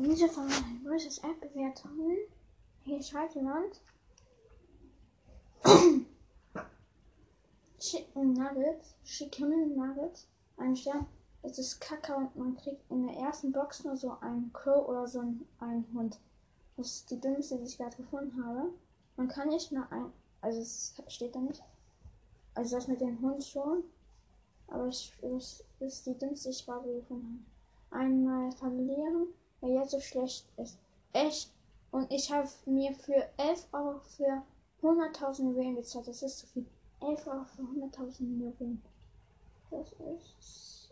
Diese von Versus App Bewertungen. Hier schreibt jemand. Chicken Nuggets, Chicken Nuggets, ein Stern. Es ist Kacke und man kriegt in der ersten Box nur so einen Crow oder so einen Hund. Das ist die dümmste, die ich gerade gefunden habe. Man kann nicht mal ein. Also es steht da nicht. Also das mit dem Hund schon. Aber ich, das ist die dümmste, die ich gerade gefunden habe. Einmal verlieren, weil jetzt so schlecht ist. Echt. Und ich habe mir für 11 Euro für 100.000 Juwelen bezahlt. Das ist zu viel. 11 Euro für 100.000 Juwelen. Das ist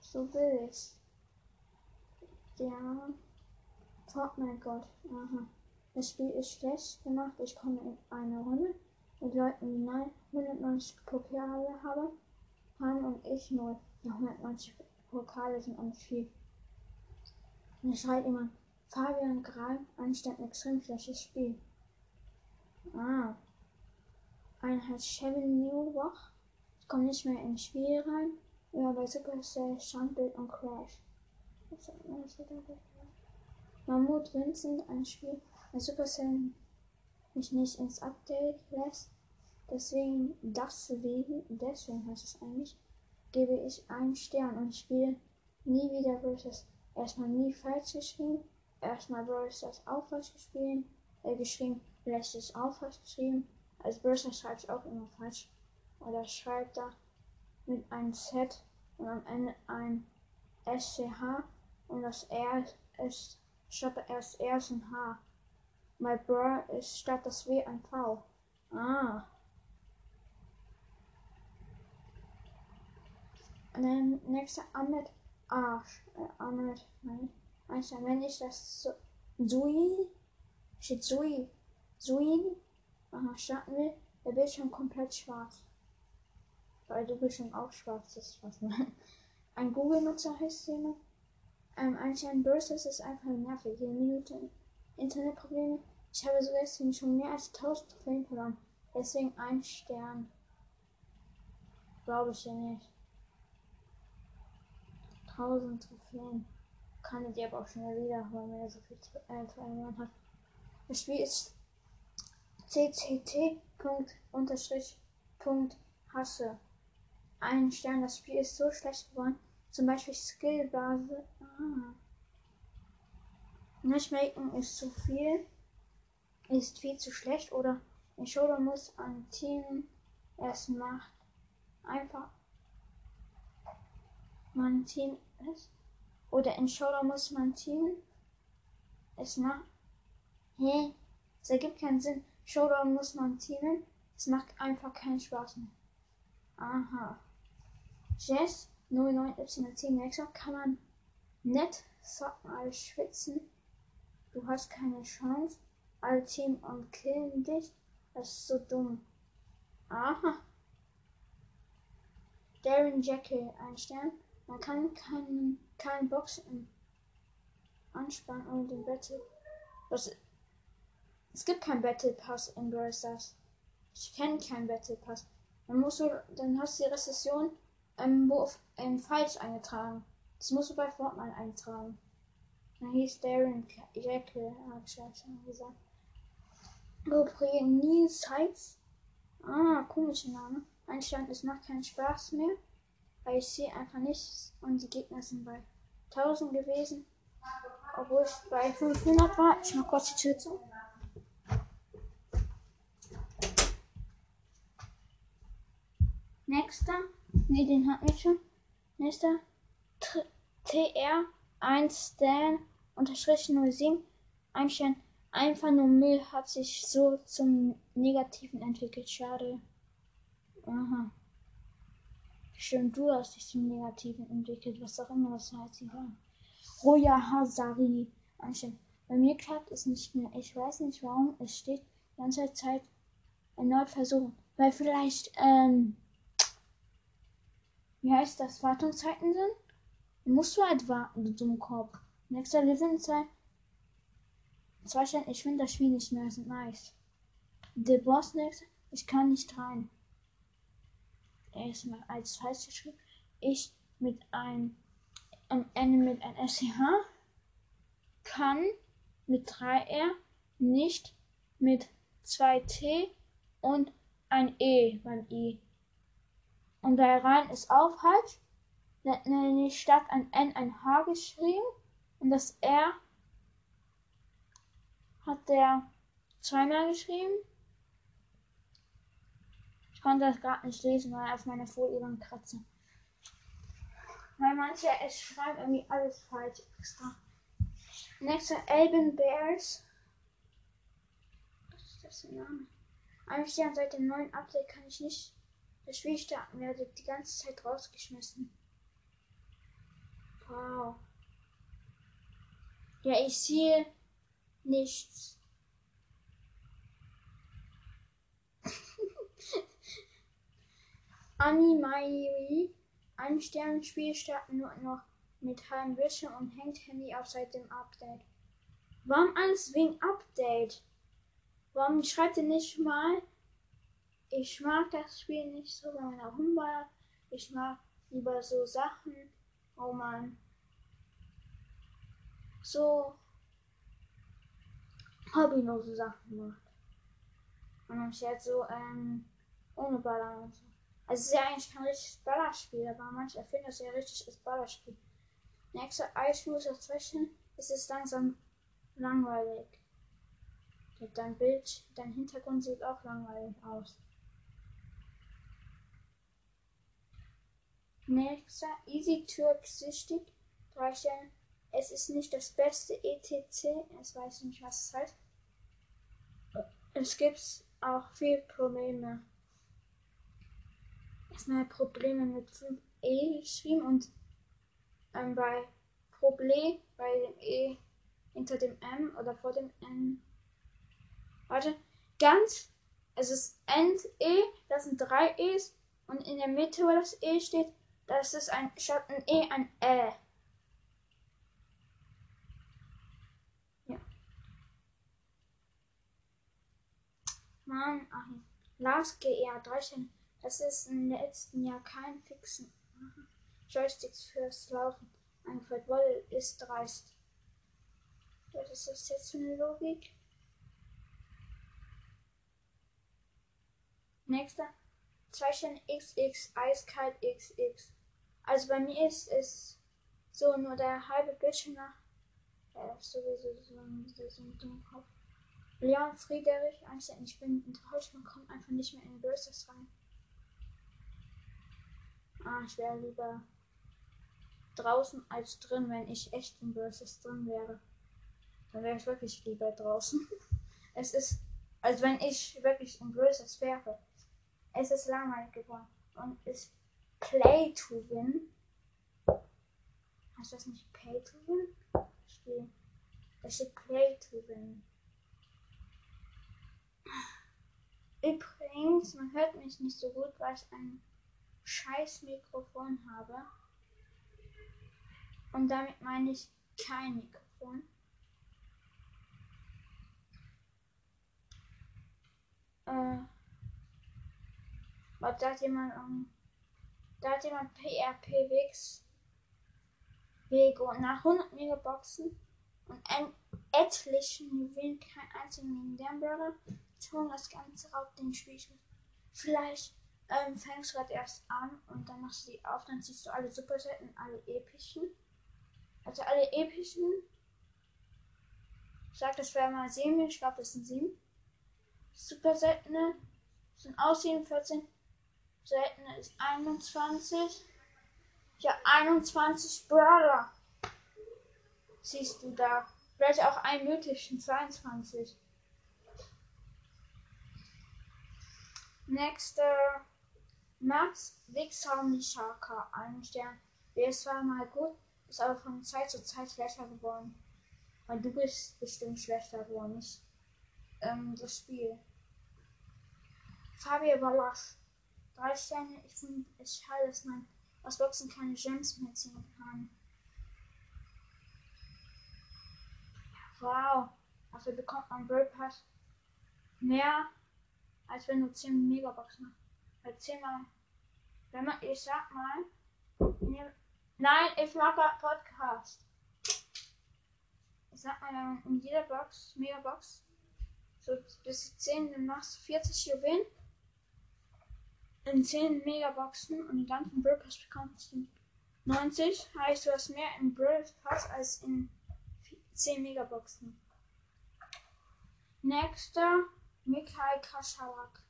so billig. Ja. Fortnite Gott. Aha. Das Spiel ist schlecht gemacht. Ich komme in eine Runde mit Leuten, die 190 Pokale haben, haben und ich nur 190 Pokale sind und viel. Und es schreit immer Fabian Gral, anstatt ein extrem schlechtes Spiel. Ah. Ein heißt Chevy Newbach. Ich komme nicht mehr ins Spiel rein. Ja, bei Supercell Standbild und Crash. Mammut Vincent, ein Spiel, bei Supercell mich nicht ins Update lässt. Deswegen, deswegen, deswegen heißt es eigentlich, gebe ich einen Stern und spiele nie wieder Versus. Erstmal nie falsch geschrieben, erstmal Versus auch falsch geschrieben, äh, geschrieben, vielleicht ist auch falsch geschrieben. Als Versus schreibe ich auch immer falsch. Oder schreibt da mit einem Z und am Ende ein SCH und das R ist statt erst R ist ein H. My bro ist statt das W ein V. Ah. Und dann nächste Ahmed Arsch. Äh, Ahmed, nein. Einstein, wenn ich das so, Sui, steht Sui, Suin, aha, starten will, der Bildschirm komplett schwarz. Weil der Bildschirm auch schwarz ist, was man. Ein Google-Nutzer heißt jemand. Ähm, Einstein Burst ist einfach nervig. Jede Minute Internetprobleme. Ich habe so deswegen schon mehr als 1000 Trophäen verloren. Deswegen ein Stern. Glaube ich ja nicht. 1000 Trophäen. Kann ich aber auch schnell wiederholen, wenn er so viel äh, verloren hat. Das Spiel ist cct.hasse. Ein Stern. Das Spiel ist so schlecht geworden. Zum Beispiel Skillbase. Ah. Matchmaking ist zu viel. Ist viel zu schlecht. Oder in Showdown muss ein Team es macht. Einfach man Team ist. Oder in Showdown muss man Team es macht. Hä? Es ergibt keinen Sinn. Showdown muss man teamen. Es macht einfach keinen Spaß mehr. Aha. Jess 09Y10 Nexer kann man nett zocken als schwitzen. Du hast keine Chance. Alle Team und killen dich. Das ist so dumm. Aha. Darren Jekyll, ein Stern. Man kann keinen kein Boxen anspannen ohne den Battle. Was, es gibt keinen Battle Pass in Brawl Stars. Ich kenne keinen Battle Pass. Man muss so, dann hast du die Rezession ähm, wo auf, falsch eingetragen. Das musst du bei Fortnite eintragen. Dann hieß Darren Jekyll, habe ich ja schon gesagt. Heights. Ah, komischer Name. Einstand, es macht keinen Spaß mehr, weil ich sehe einfach nichts und die Gegner sind bei 1000 gewesen. Obwohl ich bei 500 war. Ich mach kurz die Tür zu. Nächster. Ne, den hatten wir schon. Nächster. TR1 Stan unterstrich 07. Einstein. Einfach nur Müll hat sich so zum Negativen entwickelt. Schade. Aha. Stimmt, du hast dich zum Negativen entwickelt, was auch immer das heißt. Ja. Roya Hazari. Einstein. Bei mir klappt es nicht mehr. Ich weiß nicht warum. Es steht die ganze Zeit erneut versuchen. Weil vielleicht, ähm, wie heißt das, Wartungszeiten sind, dann musst du halt warten, du Dummkopf. Nächster Lebenszeit. Zwei Stellen, ich finde das Spiel nicht mehr so nice. The Boss Next, ich kann nicht rein. Erstmal als falsch geschrieben. Ich mit einem Ende mit ein SCH. kann mit 3R, nicht mit 2T und ein E beim I. Und da rein ist auch falsch. Nämlich statt ein N ein H geschrieben und das R hat der zweimal geschrieben. Konnte das gerade nicht lesen, weil auf meiner Folie waren Kratzer. Weil manche es schreiben irgendwie alles falsch extra. Nächster Elben Bears. Was ist das für ein Name? Eigentlich ja, seit dem neuen Update kann ich nicht das Spiel starten, werde die ganze Zeit rausgeschmissen. Wow. Ja, ich sehe nichts. Animairi. Ein Sternenspiel starten nur noch mit halbem Bildschirm und hängt Handy auf seit dem Update. Warum alles wegen Update? Warum schreibt ihr nicht mal, ich mag das Spiel nicht so bei meiner Humber. Ich mag lieber so Sachen, wo man so hobbylose Sachen macht. Und anstatt so, ähm, ohne so. Also es ist ja eigentlich kein richtiges Ballerspiel, aber manche erfinden es ja richtig als Ballerspiel. Nächster Eisfuß dazwischen ist es langsam langweilig. Dein Bild, dein Hintergrund sieht auch langweilig aus. Nächster Easy Turk süchtig. Drei. Es ist nicht das beste ETC. Es weiß nicht, was es heißt. Es gibt auch viele Probleme. Erstmal Probleme mit 5e geschrieben und ähm, bei Problem bei dem E hinter dem M oder vor dem N. Warte, ganz, es ist End-E, das sind drei E's und in der Mitte, wo das E steht, das ist ein statt ein E ein Ä. Ja. Mann, ach, Lars GR 13. Das ist im letzten Jahr kein fixen Joysticks fürs Laufen eingeführt wurde, ist dreist. Was ist das jetzt für eine Logik? Nächster. Zeichen XX, eiskalt XX. Also bei mir ist es so nur der halbe Bildschirm nach. Ja, sowieso so ein, so ein dummer Kopf. Leon Friedrich Einstein, ich bin enttäuscht, man kommt einfach nicht mehr in Böses rein. Ah, ich wäre lieber draußen als drin, wenn ich echt in Böses drin wäre. Dann wäre ich wirklich lieber draußen. es ist, als wenn ich wirklich in Böses wäre. Es ist langweilig geworden. Und ist Play to Win. Heißt das nicht Pay to Win? Steht. Da steht Play to Win. Übrigens, man hört mich nicht so gut, weil ich ein scheiß Mikrofon habe. Und damit meine ich kein Mikrofon. Äh, aber da hat jemand, um, ähm, da hat jemand PRP Wix Wego nach 100 Megaboxen und ein etlichen Juwelen kein einzigen Legendären tun das Ganze auf den Spielschutz. Vielleicht ähm, fängst gerade erst an und dann machst du die auf, dann siehst du alle Superseiten, alle epischen. Also alle epischen. Ich sag, das wäre mal 7, ich glaube, das sind 7. Superseiten sind aus 14 seltene ist 21. Ja, 21 Brawler. Siehst du da. Vielleicht auch ein mythischen 22. Nächster Max Wixhorn Shaka, ein Stern. Der war mal gut, ist aber von Zeit zu Zeit schlechter geworden. Weil du bist bestimmt schlechter geworden, nicht ähm, das Spiel. Fabio Ballas Drei Sterne. Ich finde es schade, dass man aus Boxen keine Gems mehr ziehen kann. Wow. Dafür bekommt man Bird Pass mehr, als wenn du 10 Megaboxen hast. Weil 10 mal. Wenn man, ich sag mal. Nein, ich mag Podcast. Ich sag mal, wenn man in jeder Box, Megabox, so bis 10, dann machst du 40 Juwelen in 10 Megaboxen und in ganzen Brawl Pass bekommst du 90. Heißt, du hast mehr in Brawl Pass als in 10 Megaboxen. Nächster, Mikhail Kaschalak.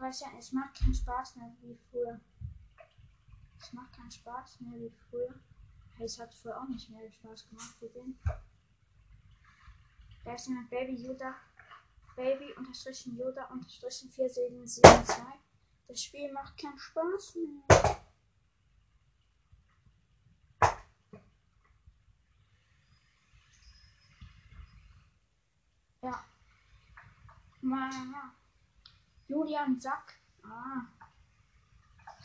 30 Jahre, es macht keinen Spaß mehr wie früher. Es macht keinen Spaß mehr wie früher. Es hat früher auch nicht mehr Spaß gemacht für den. Da ist jemand Baby Yoda. Baby unterstrichen Yoda unterstrichen 4772. Das Spiel macht keinen Spaß mehr. Ja. Mama. Julian Sack. Ah.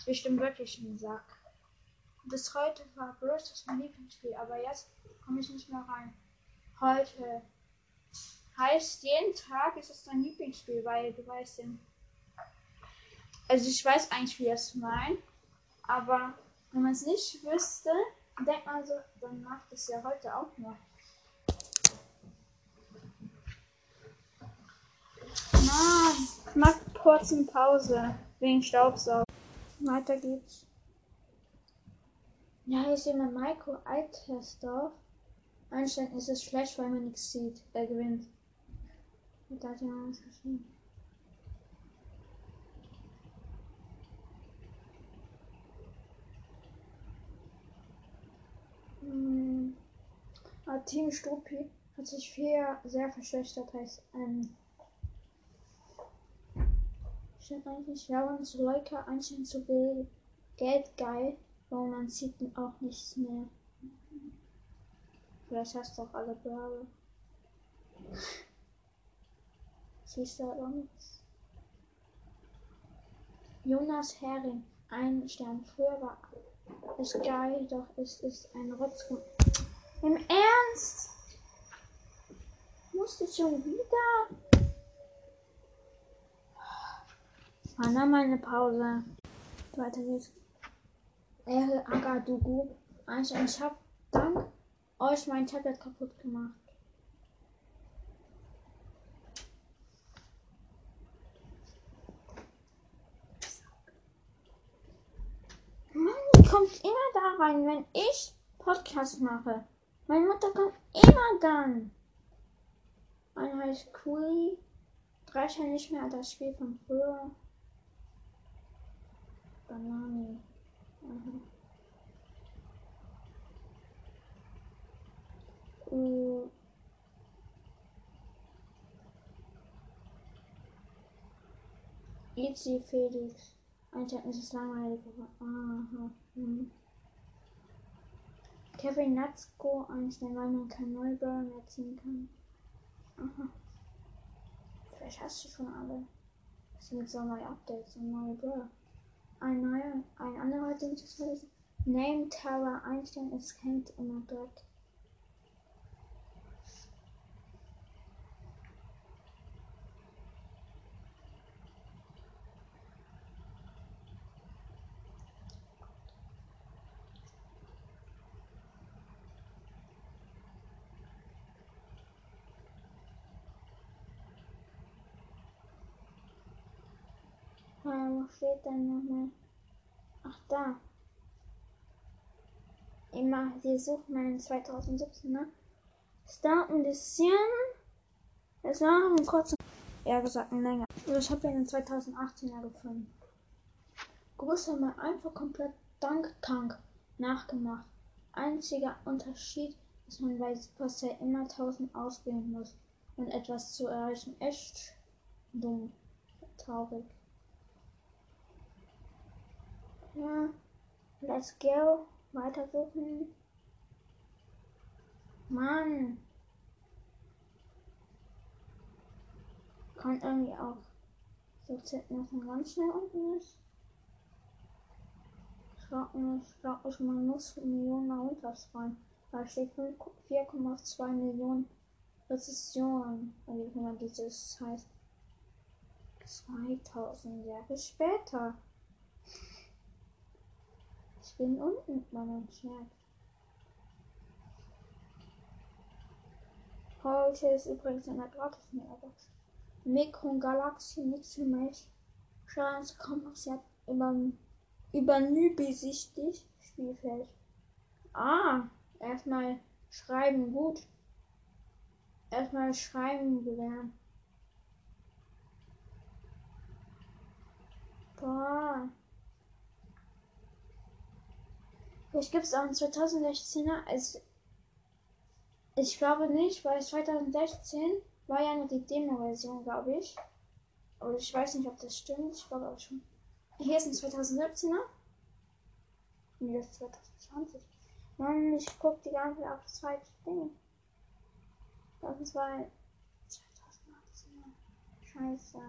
Bestimmt wirklich ein Sack. Bis heute war das mein Lieblingsspiel, aber jetzt komme ich nicht mehr rein. Heute. Heißt, jeden Tag ist es dein Lieblingsspiel, weil du weißt den. Also ich weiß eigentlich, wie er es meint, aber wenn man es nicht wüsste, denkt man so, dann macht es ja heute auch noch. Ich mach kurz eine Pause wegen Staubsaugen. Weiter geht's. Ja, hier ist jemand Maiko Altersdorf. Anscheinend ist es schlecht, weil man nichts sieht. Er gewinnt. Und da hat jemand was geschrieben. Hm. Ah, Team Strupi hat sich viel sehr verschlechtert. Heißt, ähm, stimmt eigentlich, ja, und zu Leica anscheinend zu viel Geld geil, weil man sieht auch nichts mehr. Vielleicht hast du auch alle Blaue. Siehst du aber nichts. Jonas Hering, ein Stern. Früher war es geil, doch es ist ein Rotzgrund. Im Ernst? Musste schon wieder? Dann mal eine Pause. Weiter geht's. Ehre Agadugu. Ich hab dank euch mein Tablet kaputt gemacht. Mann, kommt immer da rein, wenn ich Podcast mache. Meine Mutter kommt immer dann. Eine heißt. Drei scheint nicht mehr das Spiel von früher. Banani. Aha. Uh. Easy Felix. Einschalten ist langweilig. Aha. Hm. Kevin Natzko einstellen, weil man kein Neubauer mehr ziehen kann. Aha. Vielleicht hast du schon alle. Es sind so neue Updates und neue Brawler. Ein neuer, ein anderer Ding zu verlesen. Name Tower einstellen, es hängt immer dort. Ja, wo steht denn nochmal? Ach, da. Immer, die suchen meinen 2017, ne? Es dauert ein bisschen. Es war ein kurzer. Eher gesagt, ein länger. Also ich habe ja den 2018er gefunden. Größer mal einfach komplett Dank Tank nachgemacht. Einziger Unterschied ist, man bei Supercell immer 1000 auswählen muss, um etwas zu erreichen. Echt dumm. Traurig. Ja, let's go. Weitersuchen. Mann. Kann irgendwie auch so dass man ganz schnell unten ist. Ist, glaube ich, man muss Millionen runterfallen. Da steht 4,2 Millionen. Also wenn man dieses heißt 2000 Jahre später. Ich bin unten mit meinem Schwert. Heute ist übrigens eine gratis Megabox. Mikron Galaxy Nixel Mesh. Chance Kompassiert über, über besichtigt. Spielfeld. Ah, erstmal schreiben gut. Erstmal schreiben gelernt. Boah. Vielleicht gibt es auch einen 2016er. Also ich glaube nicht, weil 2016 war ja nur die Demo-Version, glaube ich. Aber ich weiß nicht, ob das stimmt. Ich glaube auch schon. Hier ist ein 2017er. Nee, das ist 2020. Mann, ich guck die ganze Zeit auf das zweite Ding. Das war 2018. Scheiße.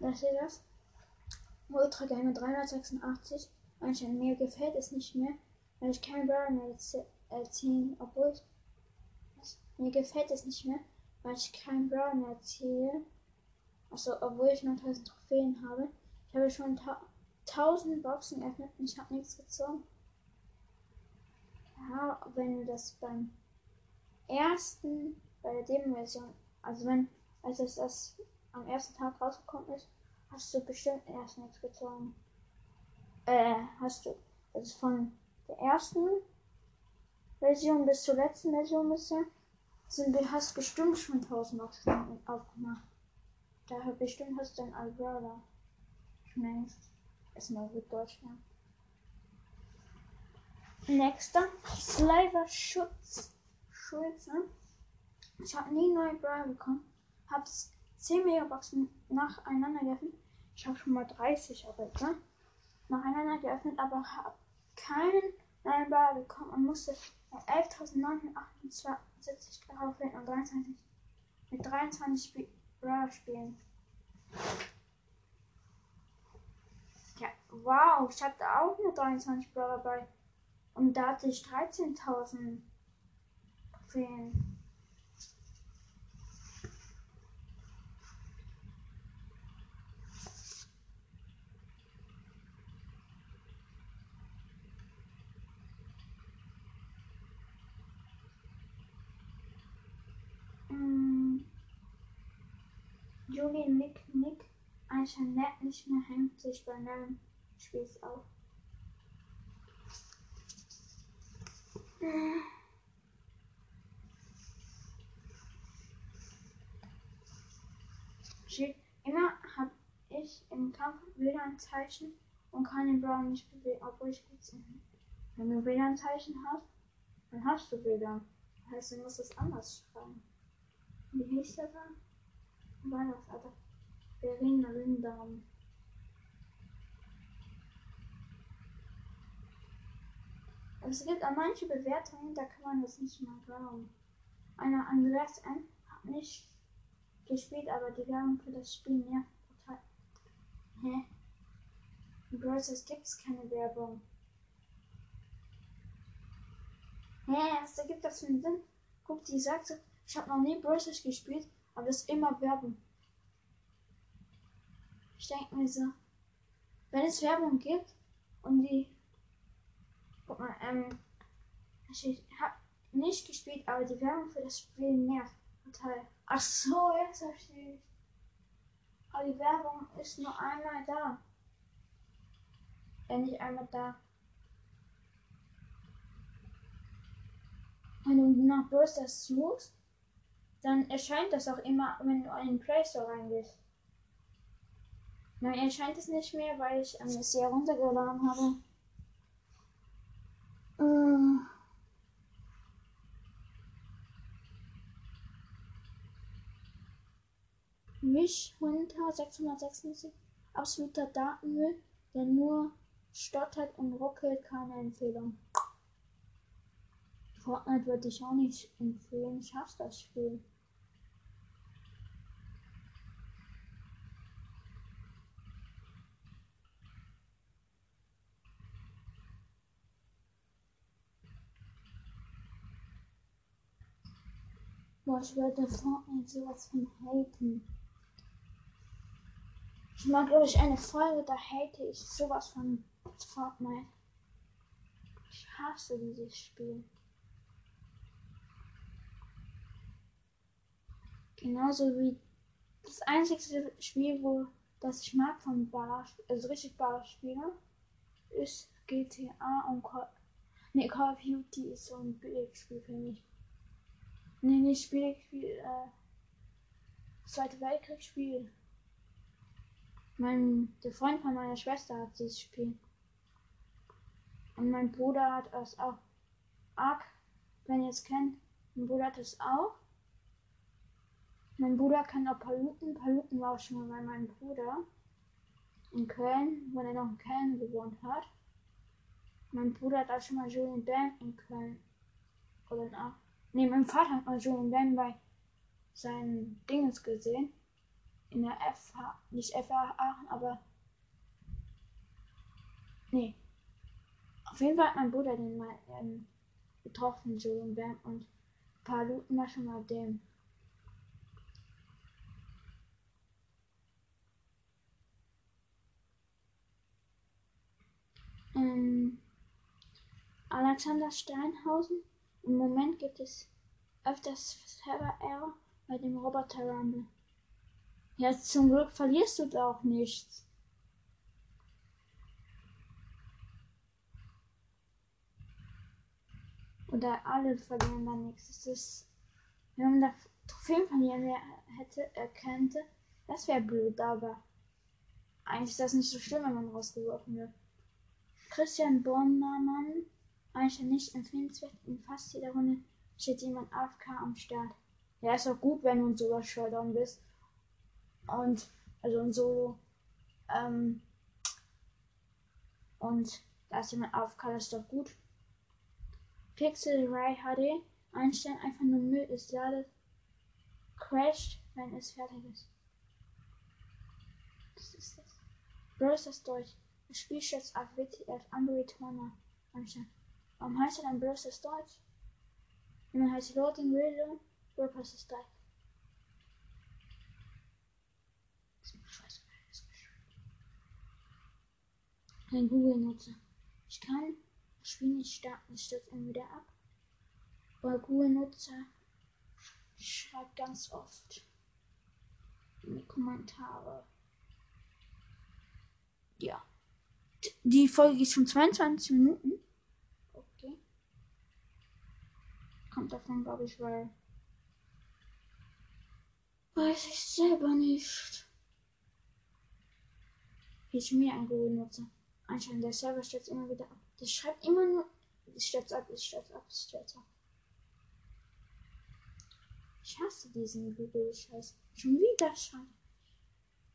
Da steht das. Ultra Gamer 386. Anscheinend mir gefällt es nicht mehr, weil ich kein Brawler mehr erzählen, obwohl ich, mir gefällt es nicht mehr, weil ich kein Brawler mehr erzähle. Also, obwohl ich noch 1000 Trophäen habe. Ich habe schon 1000 Boxen geöffnet und ich habe nichts gezogen. Ja, wenn du das beim ersten, bei der Demo-Version, also wenn, als es das am ersten Tag rausgekommen ist, hast du bestimmt erst nichts gezogen. Äh, hast du, also von der ersten Version bis zur letzten Version bisher, sind hast bestimmt schon 1000 Boxen aufgemacht. Daher bestimmt hast du ein Alberta. Schnellst. Ist mal gut Deutsch, ja. Nächster. Slaver Schutz. Schulze. Ich habe nie neue Brawler bekommen. Hab's 10 Megaboxen nacheinander geöffnet. Ich habe schon mal 30 aber ne? nacheinander geöffnet, aber habe keinen neuen Brawler bekommen und musste 11.978 daraufhin und 23 mit 23 Brawler spielen. Ja, wow, ich hatte auch nur 23 Brawler dabei. Und da hatte ich 13.000 Trophäen. Juli Nick Nick Jeanette nicht mehr hängt sich bei neuen Spiels auf. Immer habe ich im Kampf WLAN-Zeichen und kann den Brown nicht bewegen, obwohl ich gut bin. Wenn du WLAN-Zeichen hast, dann hast du WLAN. Das heißt, du musst es anders schreiben. Wie hieß der da? War das, Alter? Verena Lindahm. Es gibt auch manche Bewertungen, da kann man das nicht mal glauben. Einer Andreas N. hat nicht gespielt, aber die Werbung für das Spiel mehr total. Hä? In Bros. gibt es keine Werbung. Hä, was ergibt das für einen Sinn? Guck, die sagt so, ich habe noch nie Bros. gespielt, aber es ist immer Werbung. Ich denke mir so, wenn es Werbung gibt und die. Guck mal, ähm. Ich habe nicht gespielt, aber die Werbung für das Spiel nervt total. Ach so, jetzt verstehe ich. Aber die Werbung ist nur einmal da. Wenn nicht einmal da. Wenn du nach Burst suchst, dann erscheint das auch immer, wenn du in den Play Store reingehst. Nein, erscheint es nicht mehr, weil ich ähm, es sehr runtergeladen habe. Äh. Mich Hunter 676, absoluter Datenmüll, der nur stottert und ruckelt, keine Empfehlung. Fortnite würde ich auch nicht empfehlen. Ich hasse das Spiel. Boah, ich werde Fortnite sowas von haten. Ich mag, ich, eine Folge, da hate ich sowas von Fortnite. Ich hasse dieses Spiel. Genauso wie das einzige Spiel, wo das ich mag von Bar, also richtig Bar-Spieler, ist GTA und Call, nee, Call of Duty ist so ein Billigspiel für mich. Nee, nicht Billigspiel, äh, Zweite Weltkriegsspiel. Mein, der Freund von meiner Schwester hat dieses Spiel. Und mein Bruder hat es auch. Ark, wenn ihr es kennt, mein Bruder hat es auch. Mein Bruder kann auch Paluten. Paluten war auch schon mal bei meinem Bruder in Köln, wo er noch in Köln gewohnt hat. Mein Bruder hat auch schon mal Julian Bam in Köln. Oder in Aachen. Nee, mein Vater hat mal Julian Bam bei seinen Dingens gesehen. In der FH, nicht FH Aachen, aber. Nee. Auf jeden Fall hat mein Bruder den mal ähm, getroffen, Julian Bam, und ein paar Luten war schon mal dem. Ähm, Alexander Steinhausen. Im Moment gibt es öfters Server Error bei dem Roboter Rumble. Ja, zum Glück verlierst du da auch nichts. Oder alle verlieren da nichts. Das ist, wenn man da Trophäen verlieren hätte, er könnte, das wäre blöd, aber eigentlich ist das nicht so schlimm, wenn man rausgeworfen wird. Christian Bornermann, eigentlich nicht empfehlenswert. In fast jeder Runde steht jemand AFK am Start. Ja, ist auch gut, wenn du ein Solo-Showdown bist. Und, also ein Solo. Ähm, und da ist jemand AFK, das ist doch gut. Pixel Ray HD einstellen, einfach nur Müll, es ladet, crasht, wenn es fertig ist. Was ist das? Browser Deutsch. Das Spiel schätzt auf WTF Android Turner anstellen. Warum heißt er dann Browser Deutsch? Jemand heißt Loading Radio, WordPress ist gleich. Ein Google-Nutzer. Ich kann das Spiel nicht starten, es stürzt immer wieder ab. Aber Google-Nutzer schreibt ganz oft in die Kommentare. Ja. Die Folge geht schon 22 Minuten. Okay. Kommt davon, glaube ich, weil. Weiß ich selber nicht. Hier ist schon wieder ein Google-Nutzer. Anscheinend der Server stürzt immer wieder ab. Das schreibt immer nur. Es stürzt ab, es stürzt ab, es stürzt ab. Ich hasse diesen Google-Scheiß. Schon wieder schreibt.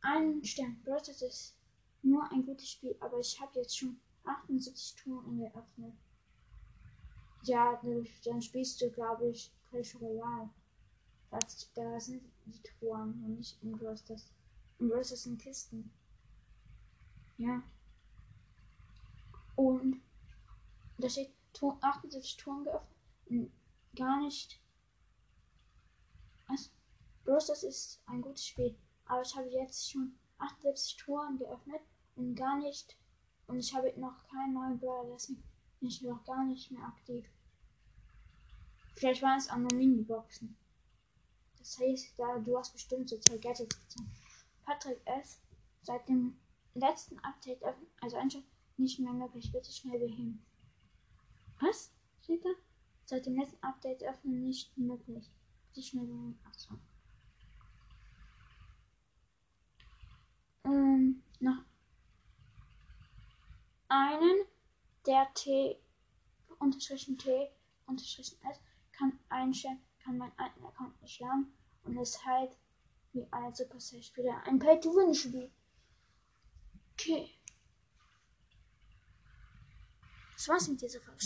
Ein Stern. Bedeutet es nur ein gutes Spiel, aber ich habe jetzt schon 78 Touren geöffnet. Ja, dann spielst du, glaube ich, Clash Royale. Das, da sind die Touren und nicht im Brosters. Im Brosters sind Kisten. Ja. Und da steht 78 Touren geöffnet gar nicht. Was? Brosters ist ein gutes Spiel, aber ich habe jetzt schon 78 Touren geöffnet und gar nicht. Und ich habe noch keinen neuen Brawler, deswegen bin ich noch gar nicht mehr aktiv. Vielleicht waren es auch nur Mini-Boxen. Das heißt, da du hast bestimmt so zwei Gadgets gezogen. Patrick S. seit dem letzten Update, also anscheinend nicht mehr möglich. Bitte schnell beheben. Was? Steht da? Seit dem letzten Update öffnen nicht möglich. Bitte schnell beheben. Achso. Ähm, noch einen, der T unterstrichen T unterstrichen S kann einstellen, kann meinen alten Account nicht laden und ist halt wie ein Supercell-Spieler ein Pay-to-Win-Spiel. Okay. Das war's mit dieser Folge.